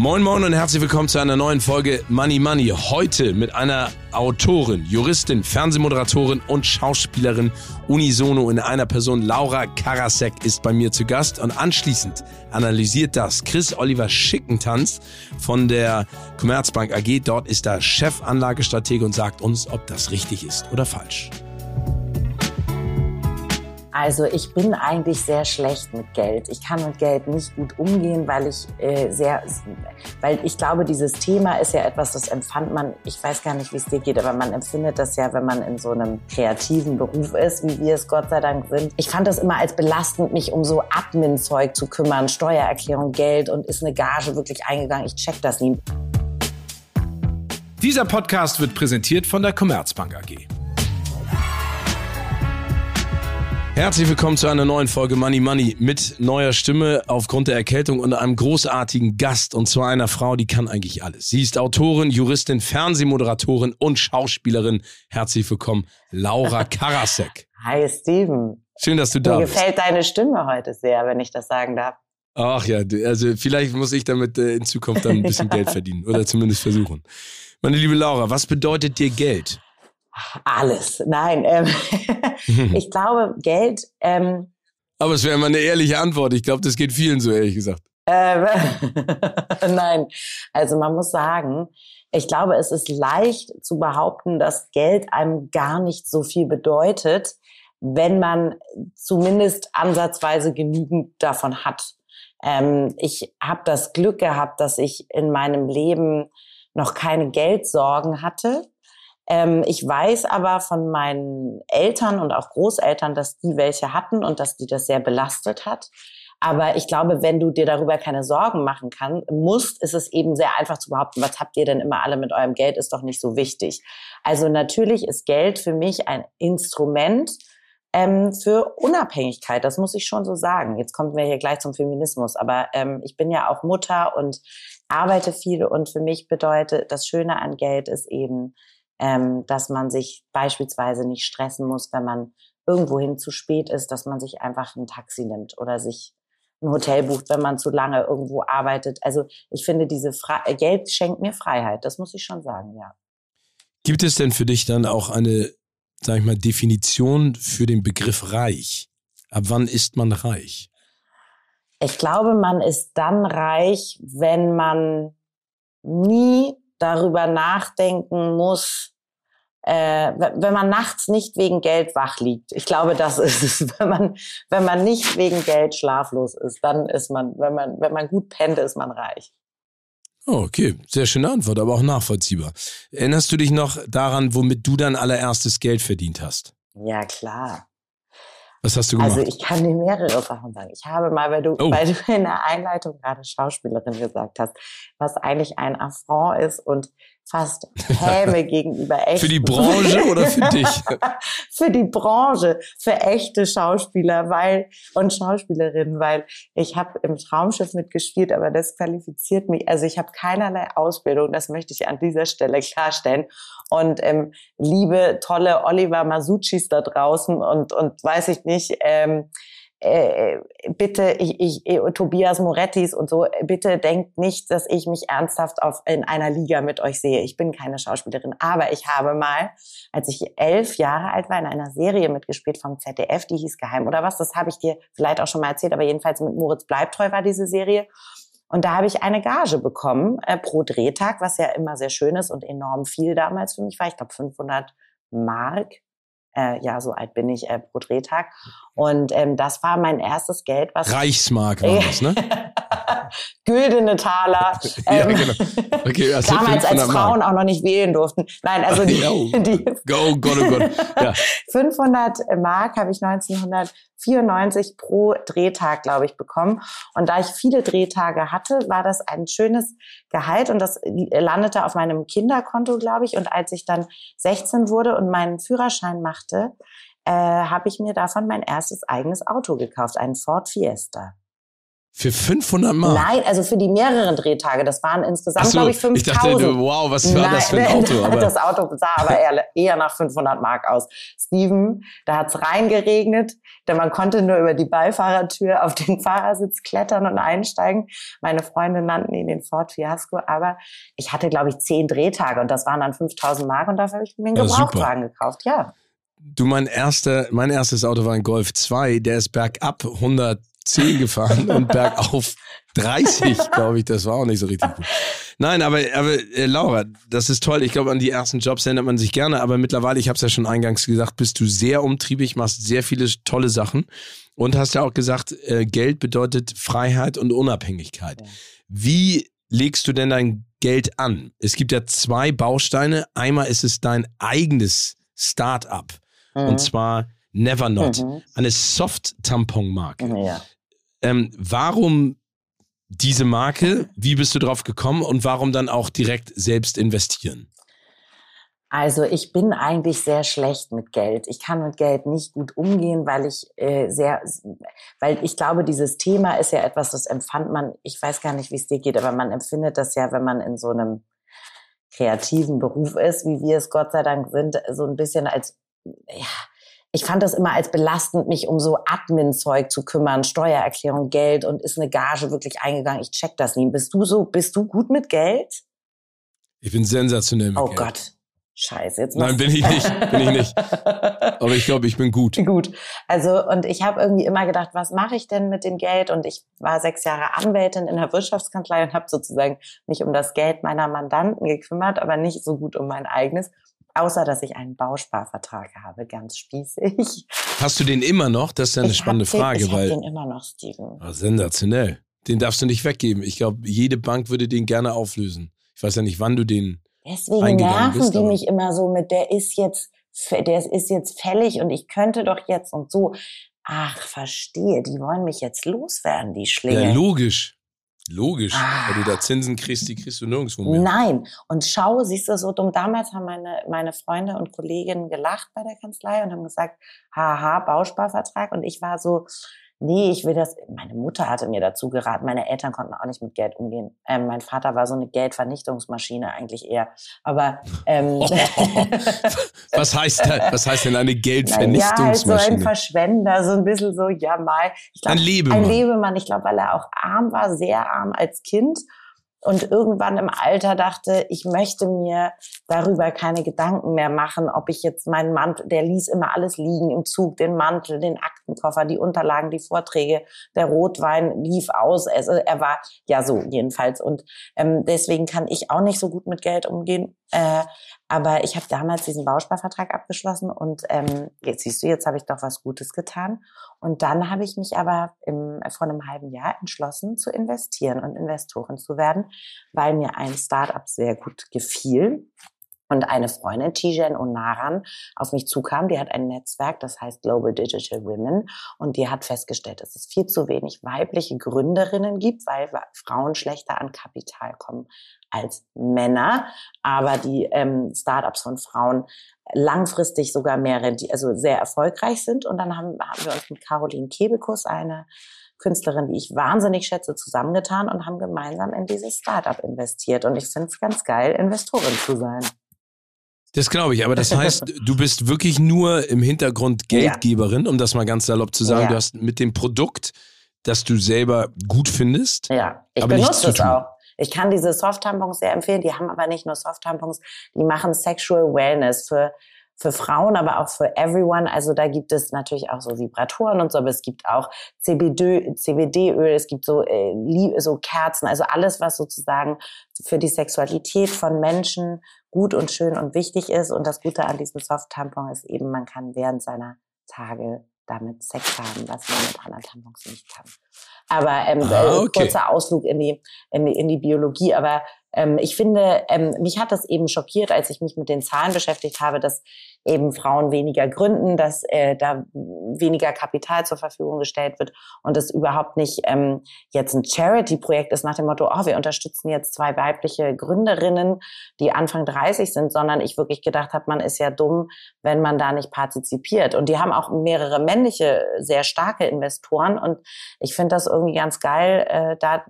Moin Moin und herzlich willkommen zu einer neuen Folge Money Money. Heute mit einer Autorin, Juristin, Fernsehmoderatorin und Schauspielerin unisono in einer Person. Laura Karasek ist bei mir zu Gast und anschließend analysiert das Chris Oliver Schickentanz von der Commerzbank AG. Dort ist er Chefanlagestratege und sagt uns, ob das richtig ist oder falsch. Also ich bin eigentlich sehr schlecht mit Geld. Ich kann mit Geld nicht gut umgehen, weil ich äh, sehr, weil ich glaube, dieses Thema ist ja etwas, das empfand man, ich weiß gar nicht, wie es dir geht, aber man empfindet das ja, wenn man in so einem kreativen Beruf ist, wie wir es Gott sei Dank sind. Ich fand das immer als belastend, mich um so Admin-Zeug zu kümmern, Steuererklärung, Geld und ist eine Gage wirklich eingegangen. Ich check das nie. Dieser Podcast wird präsentiert von der Commerzbank AG. Herzlich willkommen zu einer neuen Folge Money Money mit neuer Stimme aufgrund der Erkältung und einem großartigen Gast und zwar einer Frau, die kann eigentlich alles. Sie ist Autorin, Juristin, Fernsehmoderatorin und Schauspielerin. Herzlich willkommen, Laura Karasek. Hi Steven. Schön, dass du da Mir bist. gefällt deine Stimme heute sehr, wenn ich das sagen darf. Ach ja, also vielleicht muss ich damit äh, in Zukunft dann ein bisschen Geld verdienen oder zumindest versuchen. Meine liebe Laura, was bedeutet dir Geld? Alles. Nein, ähm, ich glaube, Geld. Ähm, Aber es wäre immer eine ehrliche Antwort. Ich glaube, das geht vielen so, ehrlich gesagt. Äh, Nein, also man muss sagen, ich glaube, es ist leicht zu behaupten, dass Geld einem gar nicht so viel bedeutet, wenn man zumindest ansatzweise genügend davon hat. Ähm, ich habe das Glück gehabt, dass ich in meinem Leben noch keine Geldsorgen hatte. Ähm, ich weiß aber von meinen Eltern und auch Großeltern, dass die welche hatten und dass die das sehr belastet hat. Aber ich glaube, wenn du dir darüber keine Sorgen machen kann, musst, ist es eben sehr einfach zu behaupten, was habt ihr denn immer alle mit eurem Geld, ist doch nicht so wichtig. Also natürlich ist Geld für mich ein Instrument ähm, für Unabhängigkeit, das muss ich schon so sagen. Jetzt kommen wir hier gleich zum Feminismus, aber ähm, ich bin ja auch Mutter und arbeite viel und für mich bedeutet, das Schöne an Geld ist eben, ähm, dass man sich beispielsweise nicht stressen muss, wenn man irgendwohin zu spät ist, dass man sich einfach ein Taxi nimmt oder sich ein Hotel bucht, wenn man zu lange irgendwo arbeitet. Also ich finde, diese Fre Geld schenkt mir Freiheit. Das muss ich schon sagen, ja. Gibt es denn für dich dann auch eine, sag ich mal, Definition für den Begriff reich? Ab wann ist man reich? Ich glaube, man ist dann reich, wenn man nie darüber nachdenken muss, äh, wenn man nachts nicht wegen Geld wach liegt. Ich glaube, das ist es. Wenn man, wenn man nicht wegen Geld schlaflos ist, dann ist man, wenn man, wenn man gut pennt, ist man reich. Oh, okay. Sehr schöne Antwort, aber auch nachvollziehbar. Erinnerst du dich noch daran, womit du dein allererstes Geld verdient hast? Ja, klar. Was hast du gemacht? Also ich kann dir mehrere Sachen sagen. Ich habe mal, weil du, Oh. weil du in der Einleitung gerade Schauspielerin gesagt hast, was eigentlich ein Affront ist und fast Häme gegenüber echten. für die Branche oder für dich? für die Branche, für echte Schauspieler, weil und Schauspielerinnen, weil ich habe im Traumschiff mitgespielt, aber das qualifiziert mich. Also ich habe keinerlei Ausbildung, das möchte ich an dieser Stelle klarstellen. Und ähm, liebe tolle Oliver Masuccis da draußen und und weiß ich nicht. Ähm, äh, bitte, ich, ich, äh, Tobias Morettis und so, bitte denkt nicht, dass ich mich ernsthaft auf, in einer Liga mit euch sehe. Ich bin keine Schauspielerin, aber ich habe mal, als ich elf Jahre alt war, in einer Serie mitgespielt vom ZDF, die hieß Geheim oder was, das habe ich dir vielleicht auch schon mal erzählt, aber jedenfalls mit Moritz Bleibtreu war diese Serie. Und da habe ich eine Gage bekommen äh, pro Drehtag, was ja immer sehr schön ist und enorm viel damals für mich war. Ich glaube 500 Mark äh, ja, so alt bin ich äh, pro Drehtag. Und ähm, das war mein erstes Geld, was Reichsmark war das, ne? güldene Taler. ja, Ähm, genau. Okay, also Damals, 500 als Mark. Frauen auch noch nicht wählen durften. Nein, also die, Oh. die Oh Gott, oh Gott. Ja. 500 Mark habe ich 1994 pro Drehtag, glaube ich, bekommen. Und da ich viele Drehtage hatte, war das ein schönes Gehalt und das landete auf meinem Kinderkonto, glaube ich. Und als ich dann 16 wurde und meinen Führerschein machte, äh, habe ich mir davon mein erstes eigenes Auto gekauft, einen Ford Fiesta. Für 500 Mark? Nein, also für die mehreren Drehtage. Das waren insgesamt, so, glaube ich, 5000. ich dachte, du, wow, was war das für ein Auto? Aber das Auto sah aber eher, eher nach 500 Mark aus. Steven, da hat's reingeregnet, denn man konnte nur über die Beifahrertür auf den Fahrersitz klettern und einsteigen. Meine Freunde nannten ihn den Ford Fiasco, aber ich hatte, glaube ich, zehn Drehtage und das waren dann 5000 Mark und dafür habe ich mir einen Ja. Gebrauchtwagen gekauft. Ja. Du, mein, erster, mein erstes Auto war ein Golf 2, der ist bergab 110 gefahren und bergauf 30, glaube ich. Das war auch nicht so richtig gut. Nein, aber, aber äh, Laura, das ist toll. Ich glaube, an die ersten Jobs erinnert man sich gerne, aber mittlerweile, ich habe es ja schon eingangs gesagt, bist du sehr umtriebig, machst sehr viele tolle Sachen und hast ja auch gesagt, äh, Geld bedeutet Freiheit und Unabhängigkeit. Wie legst du denn dein Geld an? Es gibt ja zwei Bausteine. Einmal ist es dein eigenes Start-up. Mhm. Und zwar Never Not, Mhm. eine Soft-Tampon-Marke. ja. Ähm, warum diese Marke? Wie bist du drauf gekommen und warum dann auch direkt selbst investieren? Also ich bin eigentlich sehr schlecht mit Geld. Ich kann mit Geld nicht gut umgehen, weil ich äh, sehr, weil ich glaube, dieses Thema ist ja etwas, das empfand man, ich weiß gar nicht, wie es dir geht, aber man empfindet das ja, wenn man in so einem kreativen Beruf ist, wie wir es Gott sei Dank sind, so ein bisschen als, ja, ich fand das immer als belastend, mich um so Admin-Zeug zu kümmern, Steuererklärung, Geld und ist eine Gage wirklich eingegangen. Ich check das nie. Bist du so, bist du gut mit Geld? Ich bin sensationell mit Oh Geld. Gott. Scheiße, jetzt Nein, bin ich nicht, bin ich nicht. Aber ich glaube, ich bin gut. Gut. Also, und ich habe irgendwie immer gedacht, was mache ich denn mit dem Geld? Und ich war sechs Jahre Anwältin in der Wirtschaftskanzlei und habe sozusagen mich um das Geld meiner Mandanten gekümmert, aber nicht so gut um mein eigenes. Außer, dass ich einen Bausparvertrag habe, ganz spießig. Hast du den immer noch? Das ist ja eine ich spannende den, Frage, ich weil hab den immer noch, Steven. Ah, sensationell. Den darfst du nicht weggeben. Ich glaube, jede Bank würde den gerne auflösen. Ich weiß ja nicht, wann du den. Deswegen nerven bist, die aber- mich immer so mit, der ist jetzt, der ist jetzt fällig und ich könnte doch jetzt und so. Ach, verstehe, die wollen mich jetzt loswerden, die Schlinge. Ja, logisch. Logisch. Ah. Weil du da Zinsen kriegst, die kriegst du nirgendwo mehr. Nein. Und schau, siehst du, so dumm. Damals haben meine, meine Freunde und Kolleginnen gelacht bei der Kanzlei und haben gesagt, haha, Bausparvertrag. Und ich war so, nee, ich will das. Meine Mutter hatte mir dazu geraten. Meine Eltern konnten auch nicht mit Geld umgehen. Ähm, mein Vater war so eine Geldvernichtungsmaschine eigentlich eher. Aber ähm, Was heißt, da- was heißt denn eine Ja, halt so ein Geldvernichtungsmaschine? Verschwender, so ein bisschen so, ja mal. Ich glaub, Ein Lebemann. Ein Lebemann, ich glaube, weil er auch arm war, sehr arm als Kind und irgendwann im Alter dachte, ich möchte mir darüber keine Gedanken mehr machen, ob ich jetzt meinen Mantel, der ließ immer alles liegen im Zug, den Mantel, den Aktenkoffer, die Unterlagen, die Vorträge, der Rotwein lief aus. Also er war ja so jedenfalls und ähm, deswegen kann ich auch nicht so gut mit Geld umgehen. Äh, aber ich habe damals diesen Bausparvertrag abgeschlossen und ähm, jetzt siehst du, jetzt habe ich doch was Gutes getan. Und dann habe ich mich aber im, vor einem halben Jahr entschlossen zu investieren und Investorin zu werden, weil mir ein Startup sehr gut gefiel. Und eine Freundin, Tijen Onaran, auf mich zukam. Die hat ein Netzwerk, das heißt Global Digital Women. Und die hat festgestellt, dass es viel zu wenig weibliche Gründerinnen gibt, weil Frauen schlechter an Kapital kommen als Männer. Aber die ähm, Startups von Frauen langfristig sogar mehr, also sehr erfolgreich sind. Und dann haben, haben wir uns mit Caroline Kebekus, eine Künstlerin, die ich wahnsinnig schätze, zusammengetan und haben gemeinsam in dieses Startup investiert. Und ich finde es ganz geil, Investorin zu sein. Das glaube ich, aber das heißt, du bist wirklich nur im Hintergrund Geldgeberin, um das mal ganz salopp zu sagen. Ja. Du hast mit dem Produkt, das du selber gut findest, Ja, ich benutze es auch. Ich kann diese Soft-Tampons sehr empfehlen. Die haben aber nicht nur Soft-Tampons, die machen Sexual Wellness für, für Frauen, aber auch für everyone. Also da gibt es natürlich auch so Vibratoren und so, aber es gibt auch CBD, CBD-Öl, es gibt so, äh, so Kerzen, also alles, was sozusagen für die Sexualität von Menschen gut und schön und wichtig ist. Und das Gute an diesem Soft-Tampon ist eben, man kann während seiner Tage damit Sex haben, was man mit anderen Tampons nicht kann. Aber ähm, Ah, äh, okay. kurzer Ausflug in die, in die, in die Biologie. Aber ähm, ich finde, ähm, mich hat das eben schockiert, als ich mich mit den Zahlen beschäftigt habe, dass eben Frauen weniger gründen, dass äh, da weniger Kapital zur Verfügung gestellt wird und es überhaupt nicht ähm, jetzt ein Charity-Projekt ist nach dem Motto, oh, wir unterstützen jetzt zwei weibliche Gründerinnen, die Anfang 30 sind, sondern ich wirklich gedacht habe, man ist ja dumm, wenn man da nicht partizipiert. Und die haben auch mehrere männliche, sehr starke Investoren und ich finde das irgendwie ganz geil, äh, da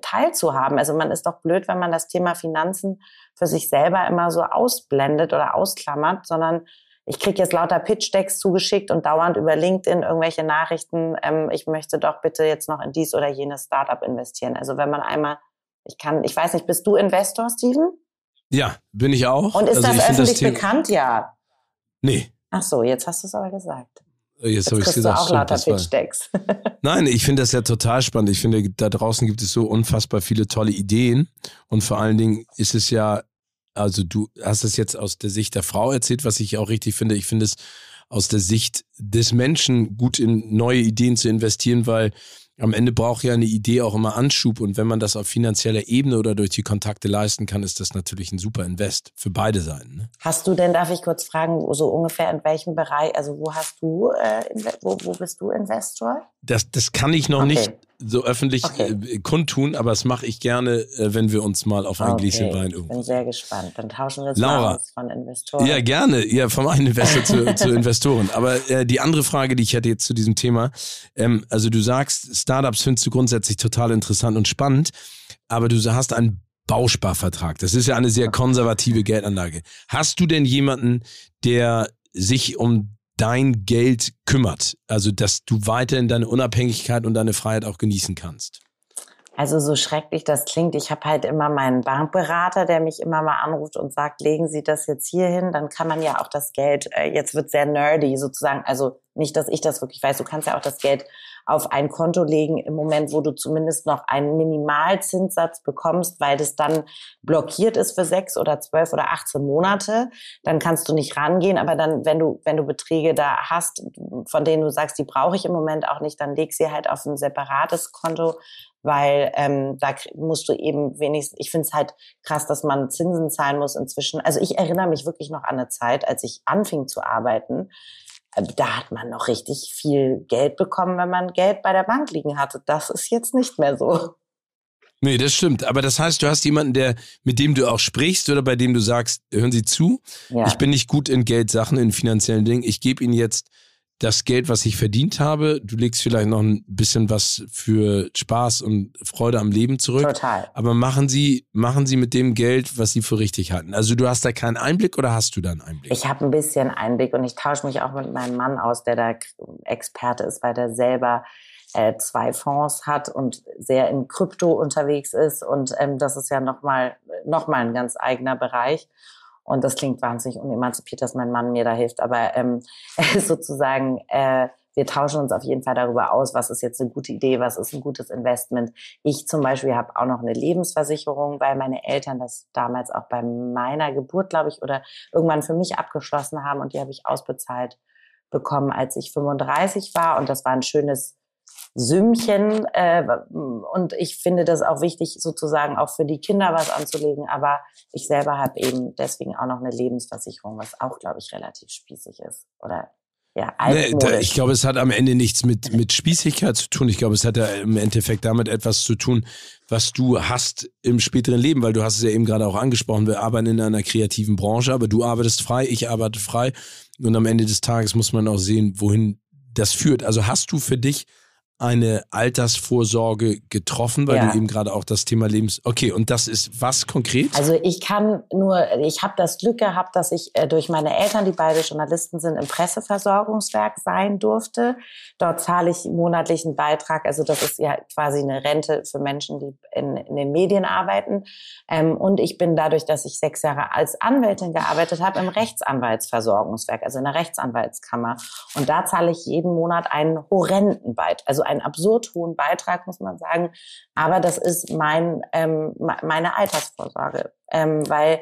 teilzuhaben. Also man ist doch blöd, wenn man das Thema Finanzen für sich selber immer so ausblendet oder ausklammert, sondern ich kriege jetzt lauter Pitch-Decks zugeschickt und dauernd über LinkedIn irgendwelche Nachrichten, ähm, ich möchte doch bitte jetzt noch in dies oder jenes Startup investieren. Also wenn man einmal, ich kann, ich weiß nicht, bist du Investor, Steven? Ja, bin ich auch. Und ist also das öffentlich Thema- bekannt? Ja. Nee, Ach so, jetzt hast du es aber gesagt. Jetzt Jetzt habe ich kriegst gesagt. auch stimmt, das war-. Nein, ich finde das ja total spannend. Ich finde, da draußen gibt es so unfassbar viele tolle Ideen. Und vor allen Dingen ist es ja, also du hast es jetzt aus der Sicht der Frau erzählt, was ich auch richtig finde. Ich finde es aus der Sicht des Menschen gut in neue Ideen zu investieren, weil am Ende braucht ja eine Idee auch immer Anschub. Und wenn man das auf finanzieller Ebene oder durch die Kontakte leisten kann, ist das natürlich ein super Invest für beide Seiten. Ne? Hast du denn, darf ich kurz fragen, so ungefähr in welchem Bereich, also wo hast du, äh, wo, wo bist du Investor? Das, das kann ich noch Okay. nicht so öffentlich Okay. äh, kundtun, aber das mache ich gerne, äh, wenn wir uns mal auf ein Gläschen Wein ich irgendwo bin sehr gespannt. Dann tauschen wir uns Laura. von Investoren. Ja, gerne. Ja, vom einen Investor zu, zu Investoren. Aber äh, die andere Frage, die ich hätte jetzt zu diesem Thema, ähm, also du sagst, Startups findest du grundsätzlich total interessant und spannend, aber du hast einen Bausparvertrag. Das ist ja eine sehr konservative Geldanlage. Hast du denn jemanden, der sich um dein Geld kümmert? Also, dass du weiterhin deine Unabhängigkeit und deine Freiheit auch genießen kannst? Also so schrecklich das klingt, ich habe halt immer meinen Bankberater, der mich immer mal anruft und sagt, legen Sie das jetzt hier hin, dann kann man ja auch das Geld, äh, jetzt wird sehr nerdy sozusagen, also nicht, dass ich das wirklich weiß, du kannst ja auch das Geld auf ein Konto legen im Moment, wo du zumindest noch einen Minimalzinssatz bekommst, weil das dann blockiert ist für sechs oder zwölf oder 18 Monate, dann kannst du nicht rangehen, aber dann, wenn du, wenn du Beträge da hast, von denen du sagst, die brauche ich im Moment auch nicht, dann leg sie halt auf ein separates Konto, weil ähm, da musst du eben wenigstens, ich finde es halt krass, dass man Zinsen zahlen muss inzwischen. Also ich erinnere mich wirklich noch an eine Zeit, als ich anfing zu arbeiten, da hat man noch richtig viel Geld bekommen, wenn man Geld bei der Bank liegen hatte. Das ist jetzt nicht mehr so. Nee, das stimmt. Aber das heißt, du hast jemanden, der, mit dem du auch sprichst oder bei dem du sagst, hören Sie zu, Ja. ich bin nicht gut in Geldsachen, in finanziellen Dingen. Ich gebe Ihnen jetzt das Geld, was ich verdient habe. Du legst vielleicht noch ein bisschen was für Spaß und Freude am Leben zurück. Total. Aber machen Sie, machen Sie mit dem Geld, was Sie für richtig halten. Also du hast da keinen Einblick oder hast du da einen Einblick? Ich habe ein bisschen Einblick und ich tausche mich auch mit meinem Mann aus, der da Experte ist, weil der selber äh, zwei Fonds hat und sehr in Krypto unterwegs ist. Und ähm, das ist ja nochmal noch mal ein ganz eigener Bereich. Und das klingt wahnsinnig unemanzipiert, dass mein Mann mir da hilft. Aber ähm, sozusagen, äh, wir tauschen uns auf jeden Fall darüber aus, was ist jetzt eine gute Idee, was ist ein gutes Investment. Ich zum Beispiel habe auch noch eine Lebensversicherung, weil meine Eltern das damals auch bei meiner Geburt, glaube ich, oder irgendwann für mich abgeschlossen haben und die habe ich ausbezahlt bekommen, als ich 35 war. Und das war ein schönes Sümmchen. Äh, und ich finde das auch wichtig, sozusagen auch für die Kinder was anzulegen. Aber ich selber habe eben deswegen auch noch eine Lebensversicherung, was auch, glaube ich, relativ spießig ist. Oder ja, Nee, da, ich glaube, es hat am Ende nichts mit, mit Spießigkeit zu tun. Ich glaube, es hat ja im Endeffekt damit etwas zu tun, was du hast im späteren Leben, weil du hast es ja eben gerade auch angesprochen, wir arbeiten in einer kreativen Branche, aber du arbeitest frei, ich arbeite frei und am Ende des Tages muss man auch sehen, wohin das führt. Also hast du für dich eine Altersvorsorge getroffen, weil Ja. du eben gerade auch das Thema Lebens... Okay, und das ist was konkret? Also ich kann nur, ich habe das Glück gehabt, dass ich äh, durch meine Eltern, die beide Journalisten sind, im Presseversorgungswerk sein durfte. Dort zahle ich monatlichen Beitrag. Also das ist ja quasi eine Rente für Menschen, die in, in den Medien arbeiten. Ähm, und ich bin dadurch, dass ich sechs Jahre als Anwältin gearbeitet habe, im Rechtsanwaltsversorgungswerk, also in der Rechtsanwaltskammer. Und da zahle ich jeden Monat einen horrenden Beitrag, also einen absurd hohen Beitrag, muss man sagen. Aber das ist mein, ähm, meine Altersvorsorge. Ähm, weil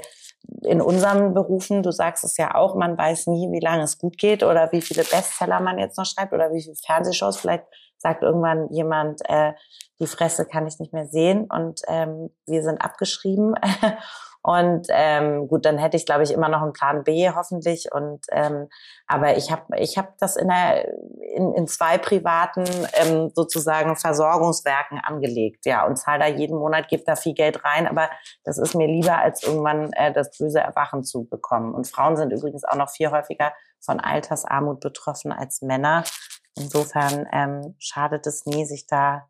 in unseren Berufen, du sagst es ja auch, man weiß nie, wie lange es gut geht oder wie viele Bestseller man jetzt noch schreibt oder wie viele Fernsehshows. Vielleicht sagt irgendwann jemand, äh, die Fresse kann ich nicht mehr sehen und ähm, wir sind abgeschrieben. Und ähm, gut, dann hätte ich, glaube ich, immer noch einen Plan B hoffentlich. Und ähm, aber ich habe ich hab das in, der, in, in zwei privaten ähm, sozusagen Versorgungswerken angelegt. Ja, und zahle da jeden Monat, gebe da viel Geld rein. Aber das ist mir lieber, als irgendwann äh, das böse Erwachen zu bekommen. Und Frauen sind übrigens auch noch viel häufiger von Altersarmut betroffen als Männer. Insofern ähm, schadet es nie, sich da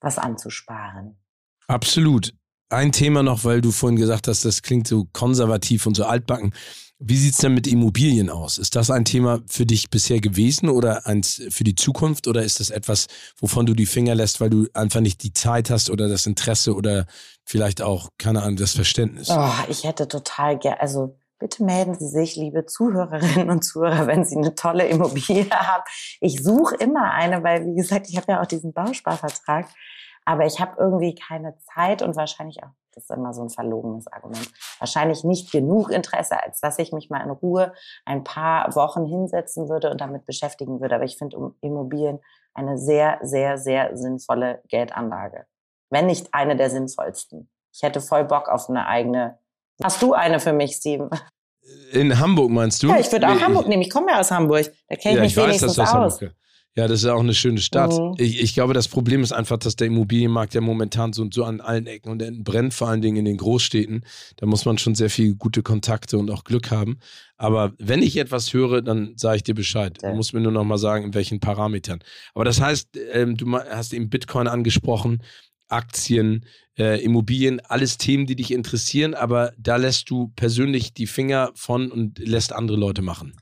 was anzusparen. Absolut. Ein Thema noch, weil du vorhin gesagt hast, das klingt so konservativ und so altbacken. Wie sieht's denn mit Immobilien aus? Ist das ein Thema für dich bisher gewesen oder eins für die Zukunft oder ist das etwas, wovon du die Finger lässt, weil du einfach nicht die Zeit hast oder das Interesse oder vielleicht auch, keine Ahnung, das Verständnis? Oh, ich hätte total gerne, also bitte melden Sie sich, liebe Zuhörerinnen und Zuhörer, wenn Sie eine tolle Immobilie haben. Ich suche immer eine, weil, wie gesagt, ich habe ja auch diesen Bausparvertrag. Aber ich habe irgendwie keine Zeit und wahrscheinlich auch, das ist immer so ein verlogenes Argument, wahrscheinlich nicht genug Interesse, als dass ich mich mal in Ruhe ein paar Wochen hinsetzen würde und damit beschäftigen würde. Aber ich finde Immobilien eine sehr, sehr, sehr sinnvolle Geldanlage. Wenn nicht eine der sinnvollsten. Ich hätte voll Bock auf eine eigene. Hast du eine für mich, Steven? In Hamburg meinst du? Ja, ich würde auch nee, Hamburg nehmen. Ich komme ja aus Hamburg. Da kenne ich ja, mich ich wenigstens weiß, aus. Hamburg. Ja, das ist auch eine schöne Stadt. Mhm. Ich, ich, glaube, das Problem ist einfach, dass der Immobilienmarkt ja momentan so, so an allen Ecken und Enden brennt, vor allen Dingen in den Großstädten. Da muss man schon sehr viel gute Kontakte und auch Glück haben. Aber wenn ich etwas höre, dann sage ich dir Bescheid. Du musst mir nur noch mal sagen, in welchen Parametern. Aber das heißt, ähm, du hast eben Bitcoin angesprochen, Aktien, äh, Immobilien, alles Themen, die dich interessieren, aber da lässt du persönlich die Finger von und lässt andere Leute machen.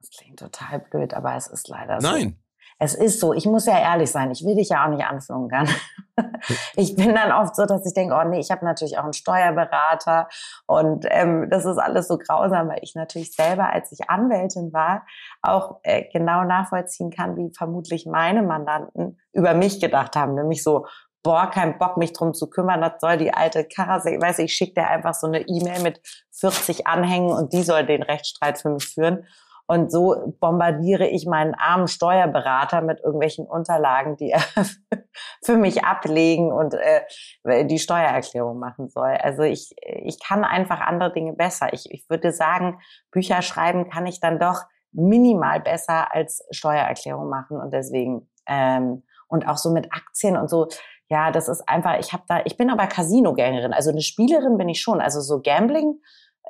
Das klingt total blöd, aber es ist leider so. Nein, es ist so, ich muss ja ehrlich sein, ich will dich ja auch nicht anflunkern. ich bin dann oft so, dass ich denke, oh nee, ich habe natürlich auch einen Steuerberater und ähm, das ist alles so grausam, weil ich natürlich selber, als ich Anwältin war, auch äh, genau nachvollziehen kann, wie vermutlich meine Mandanten über mich gedacht haben, nämlich so, boah, kein Bock, mich drum zu kümmern, das soll die alte Karre, ich weiß, ich schicke dir einfach so eine E-Mail mit 40 Anhängen und die soll den Rechtsstreit für mich führen. Und so bombardiere ich meinen armen Steuerberater mit irgendwelchen Unterlagen, die er für mich ablegen und äh, die Steuererklärung machen soll. Also ich, ich kann einfach andere Dinge besser. Ich, ich würde sagen, Bücher schreiben kann ich dann doch minimal besser als Steuererklärung machen. Und deswegen, ähm, und auch so mit Aktien und so, ja, das ist einfach, ich habe da, ich bin aber Casino-Gängerin, also eine Spielerin bin ich schon. Also so Gambling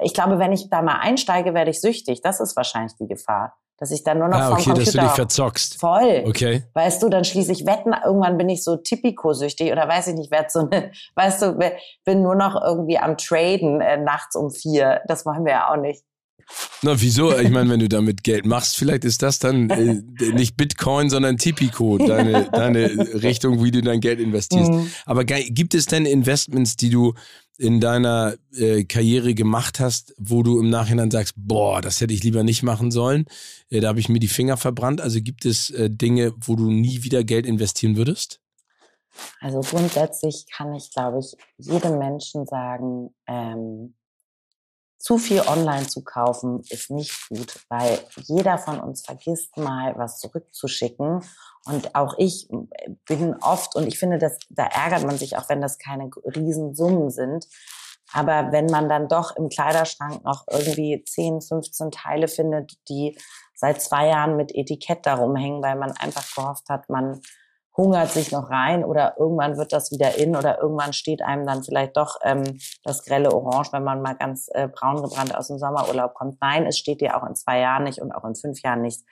ich glaube, wenn ich da mal einsteige, werde ich süchtig. Das ist wahrscheinlich die Gefahr. Dass ich dann nur noch ah, okay, vom Computer... dass du dich verzockst. Voll. Okay. Weißt du, dann schließe ich Wetten, irgendwann bin ich so Tipico-süchtig oder weiß ich nicht, werde so eine, weißt du, bin nur noch irgendwie am Traden äh, nachts um vier. Das wollen wir ja auch nicht. Na, wieso? Ich meine, wenn du damit Geld machst, vielleicht ist das dann äh, nicht Bitcoin, sondern Tipico, deine, deine Richtung, wie du dein Geld investierst. Mhm. Aber gibt es denn Investments, die du in deiner äh, Karriere gemacht hast, wo du im Nachhinein sagst, boah, das hätte ich lieber nicht machen sollen, äh, da habe ich mir die Finger verbrannt. Also gibt es äh, Dinge, wo du nie wieder Geld investieren würdest? Also grundsätzlich kann ich, glaube ich, jedem Menschen sagen, ähm, zu viel online zu kaufen ist nicht gut, weil jeder von uns vergisst mal, was zurückzuschicken. Und auch ich äh, bin oft, und ich finde, dass, da ärgert man sich auch, wenn das keine Riesensummen sind. Aber wenn man dann doch im Kleiderschrank noch irgendwie 10, 15 Teile findet, die seit zwei Jahren mit Etikett darum hängen, weil man einfach gehofft hat, man hungert sich noch rein oder irgendwann wird das wieder in oder irgendwann steht einem dann vielleicht doch ähm, das grelle Orange, wenn man mal ganz äh, braun gebrannt aus dem Sommerurlaub kommt. Nein, es steht dir auch in zwei Jahren nicht und auch in fünf Jahren nicht.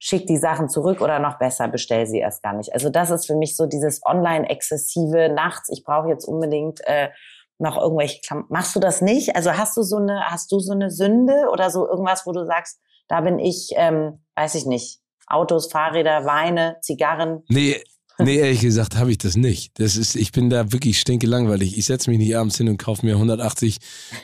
Schick die Sachen zurück oder noch besser, bestell sie erst gar nicht. Also das ist für mich so dieses online-exzessive nachts. Ich brauche jetzt unbedingt äh, noch irgendwelche Klamotten. Machst du das nicht? Also hast du so eine, hast du so eine Sünde oder so irgendwas, wo du sagst, da bin ich, ähm, weiß ich nicht, Autos, Fahrräder, Weine, Zigarren? Nee, Nee, ehrlich gesagt habe ich das nicht. Das ist, ich bin da wirklich stinke langweilig. Ich setze mich nicht abends hin und kaufe mir 180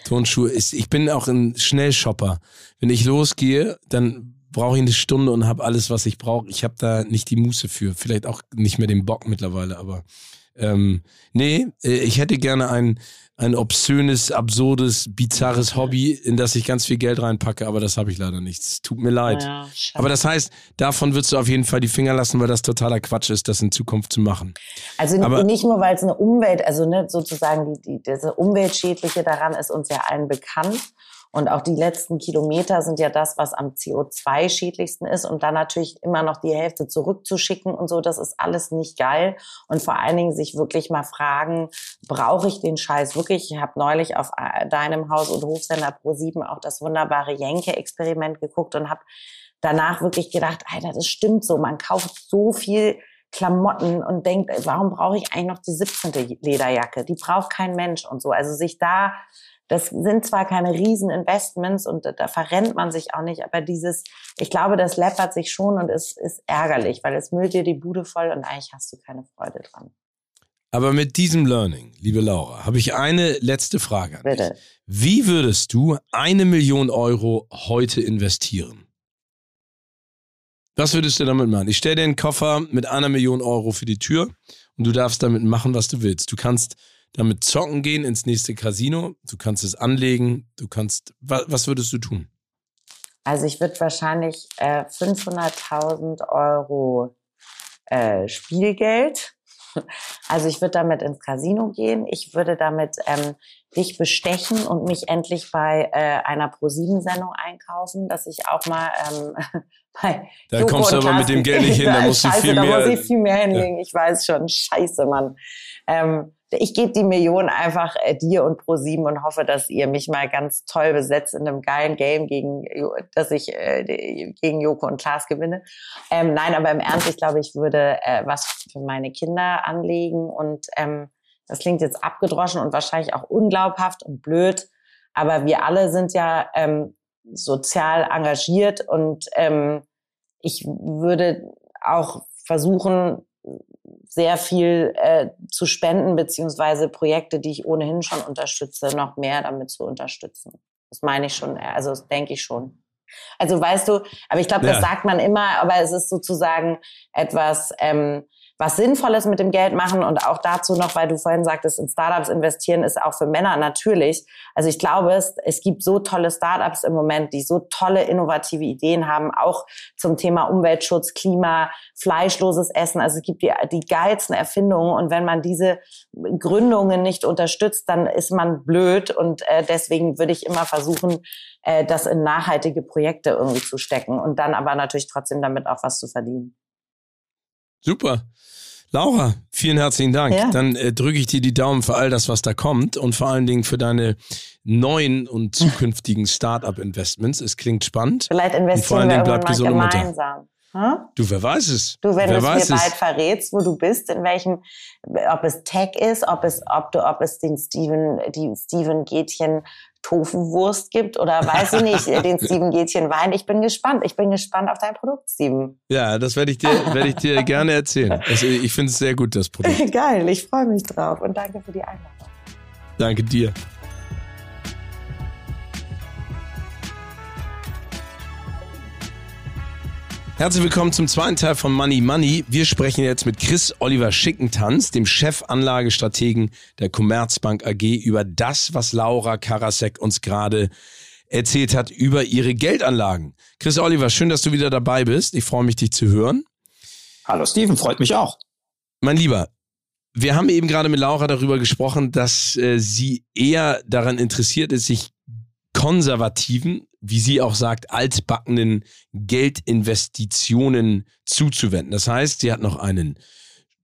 Turnschuhe. Ich bin auch ein Schnellshopper. Wenn ich losgehe, dann brauche ich eine Stunde und habe alles, was ich brauche. Ich habe da nicht die Muße für. Vielleicht auch nicht mehr den Bock mittlerweile, aber ähm, nee, äh, ich hätte gerne ein, ein obszönes, absurdes, bizarres Hobby, in das ich ganz viel Geld reinpacke, aber das habe ich leider nicht. Es tut mir leid. Ja, aber das heißt, davon würdest du auf jeden Fall die Finger lassen, weil das totaler Quatsch ist, das in Zukunft zu machen. Also aber nicht nur, weil es eine Umwelt, also ne, sozusagen die, die, diese Umweltschädliche daran ist uns ja allen bekannt. Und auch die letzten Kilometer sind ja das, was am CO2-schädlichsten ist. Und dann natürlich immer noch die Hälfte zurückzuschicken und so, das ist alles nicht geil. Und vor allen Dingen sich wirklich mal fragen, brauche ich den Scheiß wirklich? Ich habe neulich auf äh, deinem Haus- und Hofsender Pro7 auch das wunderbare Jenke-Experiment geguckt und habe danach wirklich gedacht, Alter, das stimmt so. Man kauft so viel Klamotten und denkt, warum brauche ich eigentlich noch die 17. Lederjacke? Die braucht kein Mensch und so. Also sich da das sind zwar keine Rieseninvestments und da verrennt man sich auch nicht, aber dieses, ich glaube, das läppert sich schon und ist, ist ärgerlich, weil es müllt dir die Bude voll und eigentlich hast du keine Freude dran. Aber mit diesem Learning, liebe Laura, habe ich eine letzte Frage an Bitte. dich. Wie würdest du eine Million Euro heute investieren? Was würdest du damit machen? Ich stelle dir einen Koffer mit einer Million Euro für die Tür und du darfst damit machen, was du willst. Du kannst damit zocken gehen ins nächste Casino. Du kannst es anlegen. Du kannst, was, was würdest du tun? Also ich würde wahrscheinlich äh, 500.000 Euro äh, Spielgeld. Also ich würde damit ins Casino gehen. Ich würde damit ähm, dich bestechen und mich endlich bei äh, einer Pro-7-Sendung einkaufen, dass ich auch mal ähm, bei Da Joko kommst du aber mit dem Geld nicht hin, da musst du viel mehr... Da muss ich viel mehr hinlegen, ja. ich weiß schon. Scheiße, Mann. Ähm, ich gebe die Million einfach äh, dir und Pro7 und hoffe, dass ihr mich mal ganz toll besetzt in einem geilen Game gegen, dass ich äh, gegen Joko und Klaas gewinne. Ähm, nein, aber im Ernst, ich glaube, ich würde äh, was für meine Kinder anlegen und ähm, das klingt jetzt abgedroschen und wahrscheinlich auch unglaubhaft und blöd, aber wir alle sind ja ähm, sozial engagiert und ähm, ich würde auch versuchen, sehr viel äh, zu spenden, beziehungsweise Projekte, die ich ohnehin schon unterstütze, noch mehr damit zu unterstützen. Das meine ich schon, also das denke ich schon. Also weißt du, aber ich glaube, das ja. sagt man immer, aber es ist sozusagen etwas, ähm, was Sinnvolles mit dem Geld machen und auch dazu noch, weil du vorhin sagtest, in Startups investieren ist auch für Männer natürlich. Also ich glaube, es, es gibt so tolle Startups im Moment, die so tolle innovative Ideen haben, auch zum Thema Umweltschutz, Klima, fleischloses Essen. Also es gibt die, die geilsten Erfindungen und wenn man diese Gründungen nicht unterstützt, dann ist man blöd und äh, deswegen würde ich immer versuchen, äh, das in nachhaltige Projekte irgendwie zu stecken und dann aber natürlich trotzdem damit auch was zu verdienen. Super. Laura, vielen herzlichen Dank. Ja. Dann äh, drücke ich dir die Daumen für all das, was da kommt und vor allen Dingen für deine neuen und zukünftigen Start-up-Investments. Es klingt spannend. Vielleicht investieren und vor allen Dingen wir bleibt gesund gemeinsam. Hm? Du, wer weiß es? Du, wenn wer du es mir bald verrätst, wo du bist, in welchem, ob es Tech ist, ob es, ob du, ob es den Steven, die Steven Gätchen Tofu-Wurst gibt oder weiß ich nicht, den Steven Gätchen Wein. Ich bin gespannt. Ich bin gespannt auf dein Produkt, Steven. Ja, das werde ich dir, werde ich dir gerne erzählen. Also ich finde es sehr gut, das Produkt. Geil, ich freue mich drauf und danke für die Einladung. Danke dir. Herzlich willkommen zum zweiten Teil von Money Money. Wir sprechen jetzt mit Chris Oliver Schickentanz, dem Chefanlagestrategen der Commerzbank AG, über das, was Laura Karasek uns gerade erzählt hat über ihre Geldanlagen. Chris Oliver, schön, dass du wieder dabei bist. Ich freue mich, dich zu hören. Hallo Steven, freut mich auch. Mein Lieber, wir haben eben gerade mit Laura darüber gesprochen, dass äh, sie eher daran interessiert ist, sich konservativen, wie sie auch sagt, altbackenen Geldinvestitionen zuzuwenden. Das heißt, sie hat noch einen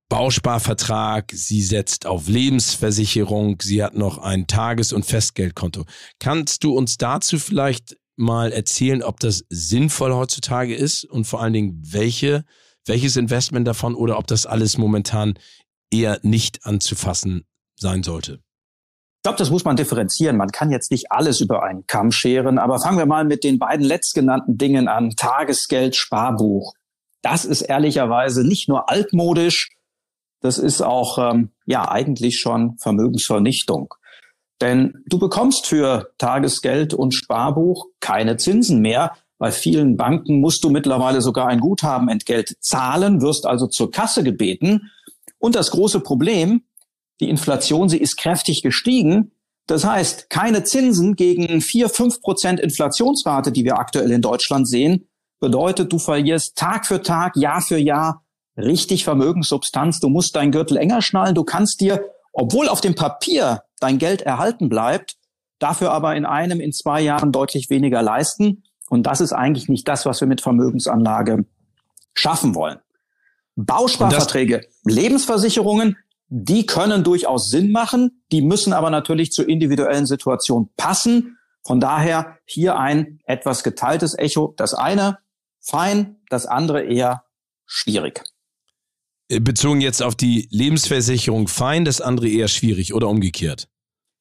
Bausparvertrag, sie setzt auf Lebensversicherung, sie hat noch ein Tages- und Festgeldkonto. Kannst du uns dazu vielleicht mal erzählen, ob das sinnvoll heutzutage ist und vor allen Dingen welche, welches Investment davon oder ob das alles momentan eher nicht anzufassen sein sollte? Ich glaube, das muss man differenzieren. Man kann jetzt nicht alles über einen Kamm scheren, aber fangen wir mal mit den beiden letztgenannten Dingen an. Tagesgeld, Sparbuch. Das ist ehrlicherweise nicht nur altmodisch, das ist auch ähm, ja eigentlich schon Vermögensvernichtung. Denn du bekommst für Tagesgeld und Sparbuch keine Zinsen mehr, Bei vielen Banken musst du mittlerweile sogar ein Guthabenentgelt zahlen, wirst also zur Kasse gebeten. Und das große Problem, die Inflation, sie ist kräftig gestiegen. Das heißt, keine Zinsen gegen vier fünf Prozent Inflationsrate, die wir aktuell in Deutschland sehen, bedeutet, du verlierst Tag für Tag, Jahr für Jahr richtig Vermögenssubstanz. Du musst deinen Gürtel enger schnallen. Du kannst dir, obwohl auf dem Papier dein Geld erhalten bleibt, dafür aber in einem, in zwei Jahren deutlich weniger leisten. Und das ist eigentlich nicht das, was wir mit Vermögensanlage schaffen wollen. Bausparverträge, Lebensversicherungen, die können durchaus Sinn machen, die müssen aber natürlich zur individuellen Situation passen. Von daher hier ein etwas geteiltes Echo. Das eine fein, das andere eher schwierig. Äh, bezogen jetzt auf die Lebensversicherung fein, das andere eher schwierig oder umgekehrt?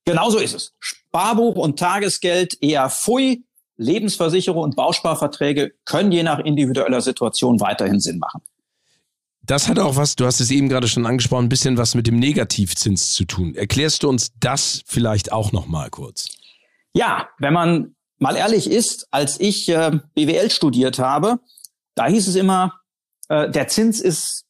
Genauso ist es. Sparbuch und Tagesgeld eher pfui. Lebensversicherung und Bausparverträge können je nach individueller Situation weiterhin Sinn machen. Das hat auch was, du hast es eben gerade schon angesprochen, ein bisschen was mit dem Negativzins zu tun. Erklärst du uns das vielleicht auch noch mal kurz? Ja, wenn man mal ehrlich ist, als ich äh, BWL studiert habe, da hieß es immer, äh, der Zins ist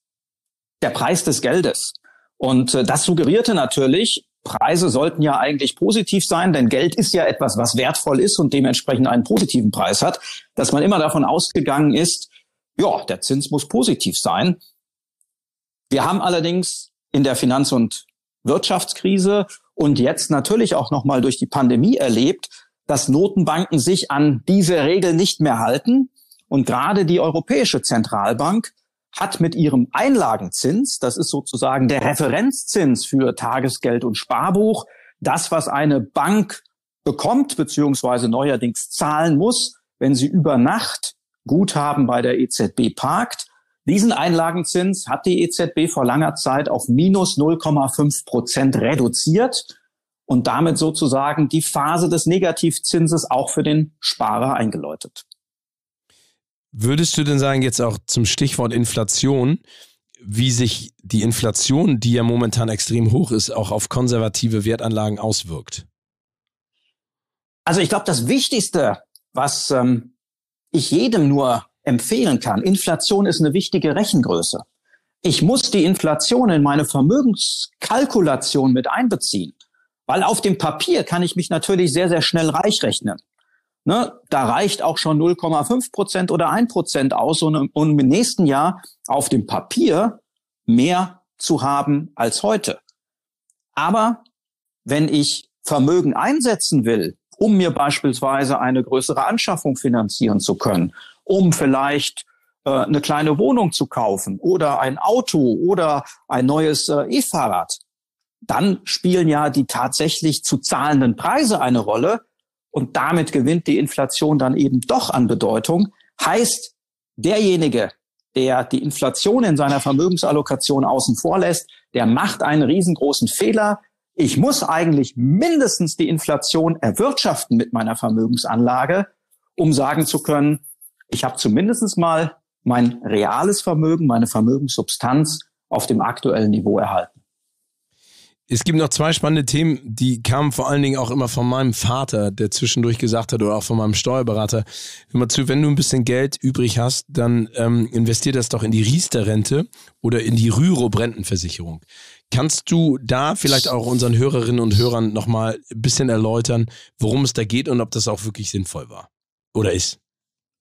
der Preis des Geldes. Und äh, das suggerierte natürlich, Preise sollten ja eigentlich positiv sein, denn Geld ist ja etwas, was wertvoll ist und dementsprechend einen positiven Preis hat, dass man immer davon ausgegangen ist, ja, der Zins muss positiv sein. Wir haben allerdings in der Finanz- und Wirtschaftskrise und jetzt natürlich auch nochmal durch die Pandemie erlebt, dass Notenbanken sich an diese Regel nicht mehr halten. Und gerade die Europäische Zentralbank hat mit ihrem Einlagenzins, das ist sozusagen der Referenzzins für Tagesgeld und Sparbuch, das, was eine Bank bekommt, beziehungsweise neuerdings zahlen muss, wenn sie über Nacht Guthaben bei der EZB parkt. Diesen Einlagenzins hat die EZB vor langer Zeit auf minus 0,5 Prozent reduziert und damit sozusagen die Phase des Negativzinses auch für den Sparer eingeläutet. Würdest du denn sagen, jetzt auch zum Stichwort Inflation, wie sich die Inflation, die ja momentan extrem hoch ist, auch auf konservative Wertanlagen auswirkt? Also ich glaube, das Wichtigste, was ähm, ich jedem nur empfehlen kann, Inflation ist eine wichtige Rechengröße. Ich muss die Inflation in meine Vermögenskalkulation mit einbeziehen, weil auf dem Papier kann ich mich natürlich sehr, sehr schnell reich rechnen. Ne, da reicht auch schon 0,5 Prozent oder 1 Prozent aus, um, um im nächsten Jahr auf dem Papier mehr zu haben als heute. Aber wenn ich Vermögen einsetzen will, um mir beispielsweise eine größere Anschaffung finanzieren zu können, um vielleicht äh, eine kleine Wohnung zu kaufen oder ein Auto oder ein neues äh, E-Fahrrad, dann spielen ja die tatsächlich zu zahlenden Preise eine Rolle, und damit gewinnt die Inflation dann eben doch an Bedeutung, heißt, derjenige, der die Inflation in seiner Vermögensallokation außen vor lässt, der macht einen riesengroßen Fehler. Ich muss eigentlich mindestens die Inflation erwirtschaften mit meiner Vermögensanlage, um sagen zu können, ich habe zumindest mal mein reales Vermögen, meine Vermögenssubstanz auf dem aktuellen Niveau erhalten. Es gibt noch zwei spannende Themen, die kamen vor allen Dingen auch immer von meinem Vater, der zwischendurch gesagt hat, oder auch von meinem Steuerberater. Mal zu, wenn du ein bisschen Geld übrig hast, dann ähm, investier das doch in die Riester-Rente oder in die Rürup-Rentenversicherung. Kannst du da vielleicht auch unseren Hörerinnen und Hörern nochmal ein bisschen erläutern, worum es da geht und ob das auch wirklich sinnvoll war oder ist?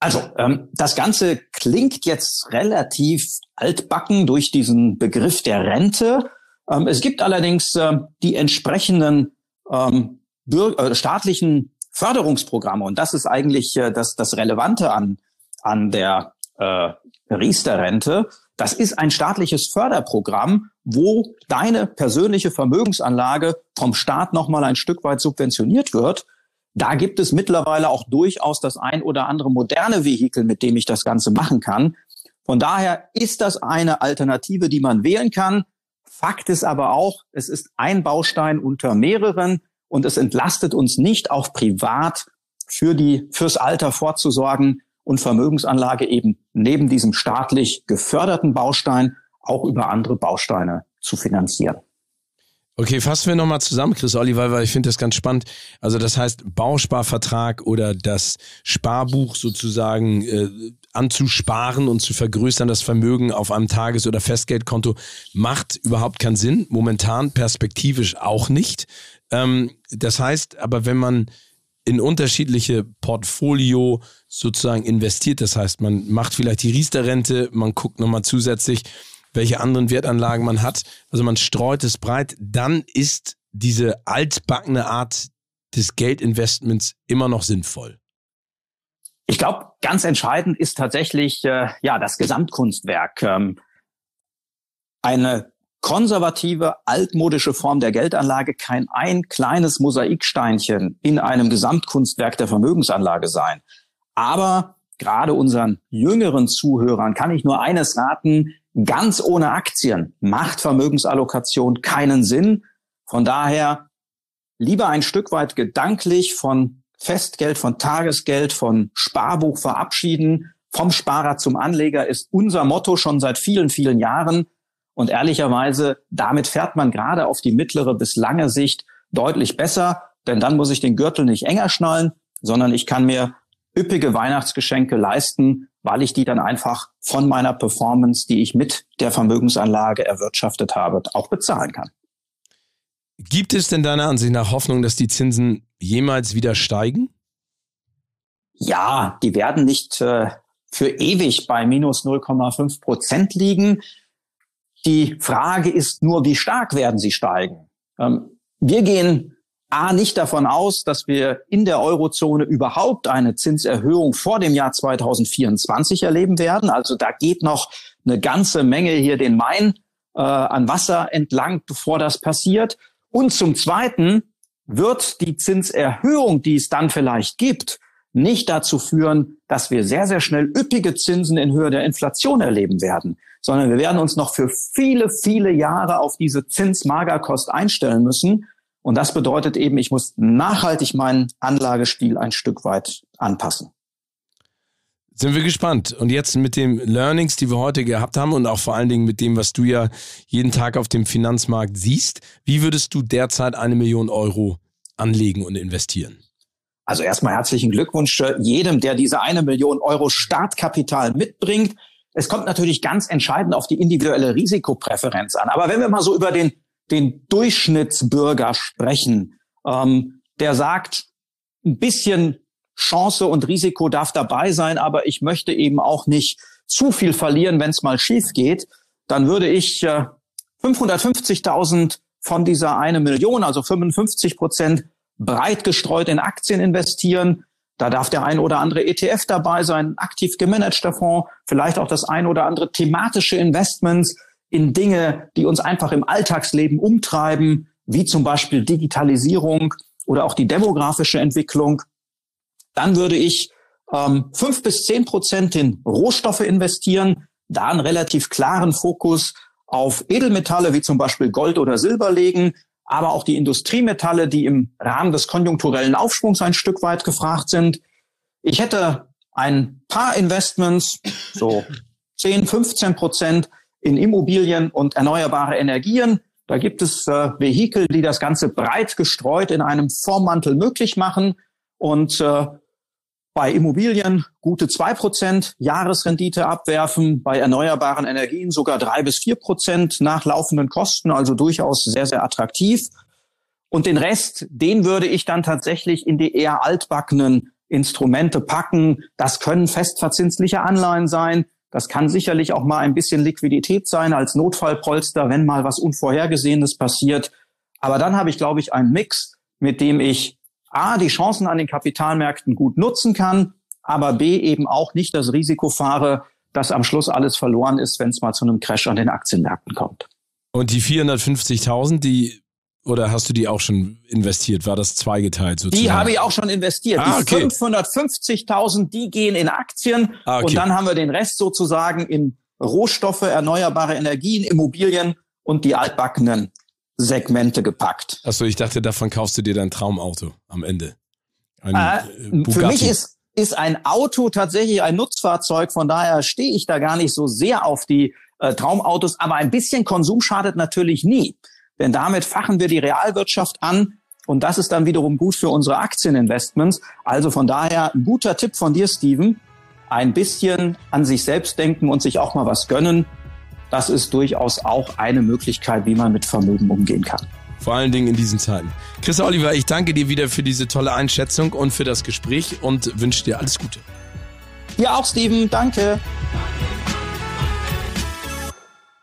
Also, ähm, das Ganze klingt jetzt relativ altbacken durch diesen Begriff der Rente. Ähm, es gibt allerdings äh, die entsprechenden ähm, äh, staatlichen Förderungsprogramme und das ist eigentlich äh, das, das Relevante an, an der äh, Riester-Rente. Das ist ein staatliches Förderprogramm, wo deine persönliche Vermögensanlage vom Staat nochmal ein Stück weit subventioniert wird. Da gibt es mittlerweile auch durchaus das ein oder andere moderne Vehikel, mit dem ich das Ganze machen kann. Von daher ist das eine Alternative, die man wählen kann. Fakt ist aber auch, es ist ein Baustein unter mehreren und es entlastet uns nicht auch privat für die, fürs Alter vorzusorgen und Vermögensanlage eben neben diesem staatlich geförderten Baustein auch über andere Bausteine zu finanzieren. Okay, fassen wir nochmal zusammen, Chris Oliver, weil ich finde das ganz spannend. Also das heißt, Bausparvertrag oder das Sparbuch sozusagen äh, anzusparen und zu vergrößern, das Vermögen auf einem Tages- oder Festgeldkonto, macht überhaupt keinen Sinn. Momentan perspektivisch auch nicht. Ähm, das heißt, aber wenn man in unterschiedliche Portfolio sozusagen investiert, das heißt, man macht vielleicht die Riester-Rente, man guckt nochmal zusätzlich, welche anderen Wertanlagen man hat. Also man streut es breit. Dann ist diese altbackene Art des Geldinvestments immer noch sinnvoll. Ich glaube, ganz entscheidend ist tatsächlich äh, ja das Gesamtkunstwerk. Ähm, eine konservative, altmodische Form der Geldanlage kann ein kleines Mosaiksteinchen in einem Gesamtkunstwerk der Vermögensanlage sein. Aber gerade unseren jüngeren Zuhörern kann ich nur eines raten, Ganz ohne Aktien macht Vermögensallokation keinen Sinn. Von daher lieber ein Stück weit gedanklich von Festgeld, von Tagesgeld, von Sparbuch verabschieden. Vom Sparer zum Anleger ist unser Motto schon seit vielen, vielen Jahren. Und ehrlicherweise, damit fährt man gerade auf die mittlere bis lange Sicht deutlich besser, denn dann muss ich den Gürtel nicht enger schnallen, sondern ich kann mir üppige Weihnachtsgeschenke leisten, weil ich die dann einfach von meiner Performance, die ich mit der Vermögensanlage erwirtschaftet habe, auch bezahlen kann. Gibt es denn deiner Ansicht nach Hoffnung, dass die Zinsen jemals wieder steigen? Ja, die werden nicht äh, für ewig bei minus 0,5 Prozent liegen. Die Frage ist nur, wie stark werden sie steigen? Ähm, wir gehen A, nicht davon aus, dass wir in der Eurozone überhaupt eine Zinserhöhung vor dem Jahr 2024 erleben werden. Also da geht noch eine ganze Menge hier den Main äh, an Wasser entlang, bevor das passiert. Und zum Zweiten wird die Zinserhöhung, die es dann vielleicht gibt, nicht dazu führen, dass wir sehr, sehr schnell üppige Zinsen in Höhe der Inflation erleben werden, sondern wir werden uns noch für viele, viele Jahre auf diese Zinsmagerkost einstellen müssen. Und das bedeutet eben, ich muss nachhaltig meinen Anlagestil ein Stück weit anpassen. Sind wir gespannt. Und jetzt mit den Learnings, die wir heute gehabt haben und auch vor allen Dingen mit dem, was du ja jeden Tag auf dem Finanzmarkt siehst, wie würdest du derzeit eine Million Euro anlegen und investieren? Also erstmal herzlichen Glückwunsch jedem, der diese eine Million Euro Startkapital mitbringt. Es kommt natürlich ganz entscheidend auf die individuelle Risikopräferenz an. Aber wenn wir mal so über den den Durchschnittsbürger sprechen, ähm, der sagt, ein bisschen Chance und Risiko darf dabei sein, aber ich möchte eben auch nicht zu viel verlieren, wenn es mal schief geht, dann würde ich äh, 550.000 von dieser eine Million, also 55 Prozent, breit gestreut in Aktien investieren. Da darf der ein oder andere ETF dabei sein, aktiv gemanagter Fonds, vielleicht auch das ein oder andere thematische Investments in Dinge, die uns einfach im Alltagsleben umtreiben, wie zum Beispiel Digitalisierung oder auch die demografische Entwicklung, dann würde ich ähm, fünf bis zehn Prozent in Rohstoffe investieren, da einen relativ klaren Fokus auf Edelmetalle wie zum Beispiel Gold oder Silber legen, aber auch die Industriemetalle, die im Rahmen des konjunkturellen Aufschwungs ein Stück weit gefragt sind. Ich hätte ein paar Investments, so 10, 15 Prozent in Immobilien und erneuerbare Energien. Da gibt es äh, Vehikel, die das Ganze breit gestreut in einem Vormantel möglich machen. Und äh, bei Immobilien gute zwei Prozent Jahresrendite abwerfen, bei erneuerbaren Energien sogar drei bis vier Prozent nach laufenden Kosten, also durchaus sehr, sehr attraktiv. Und den Rest, den würde ich dann tatsächlich in die eher altbackenen Instrumente packen. Das können festverzinsliche Anleihen sein. Das kann sicherlich auch mal ein bisschen Liquidität sein als Notfallpolster, wenn mal was Unvorhergesehenes passiert. Aber dann habe ich, glaube ich, einen Mix, mit dem ich A, die Chancen an den Kapitalmärkten gut nutzen kann, aber B, eben auch nicht das Risiko fahre, dass am Schluss alles verloren ist, wenn es mal zu einem Crash an den Aktienmärkten kommt. Und die 450.000, die oder hast du die auch schon investiert? War das zweigeteilt sozusagen? Die habe ich auch schon investiert. Ah, okay. Die 550.000, die gehen in Aktien. Ah, okay. Und dann haben wir den Rest sozusagen in Rohstoffe, erneuerbare Energien, Immobilien und die altbackenen Segmente gepackt. Achso, ich dachte, davon kaufst du dir dein Traumauto am Ende. Ein, äh, für mich ist, ist ein Auto tatsächlich ein Nutzfahrzeug. Von daher stehe ich da gar nicht so sehr auf die äh, Traumautos. Aber ein bisschen Konsum schadet natürlich nie. Denn damit fachen wir die Realwirtschaft an und das ist dann wiederum gut für unsere Aktieninvestments. Also von daher ein guter Tipp von dir, Steven. Ein bisschen an sich selbst denken und sich auch mal was gönnen. Das ist durchaus auch eine Möglichkeit, wie man mit Vermögen umgehen kann. Vor allen Dingen in diesen Zeiten. Chris Oliver, ich danke dir wieder für diese tolle Einschätzung und für das Gespräch und wünsche dir alles Gute. Ja, auch Steven, danke.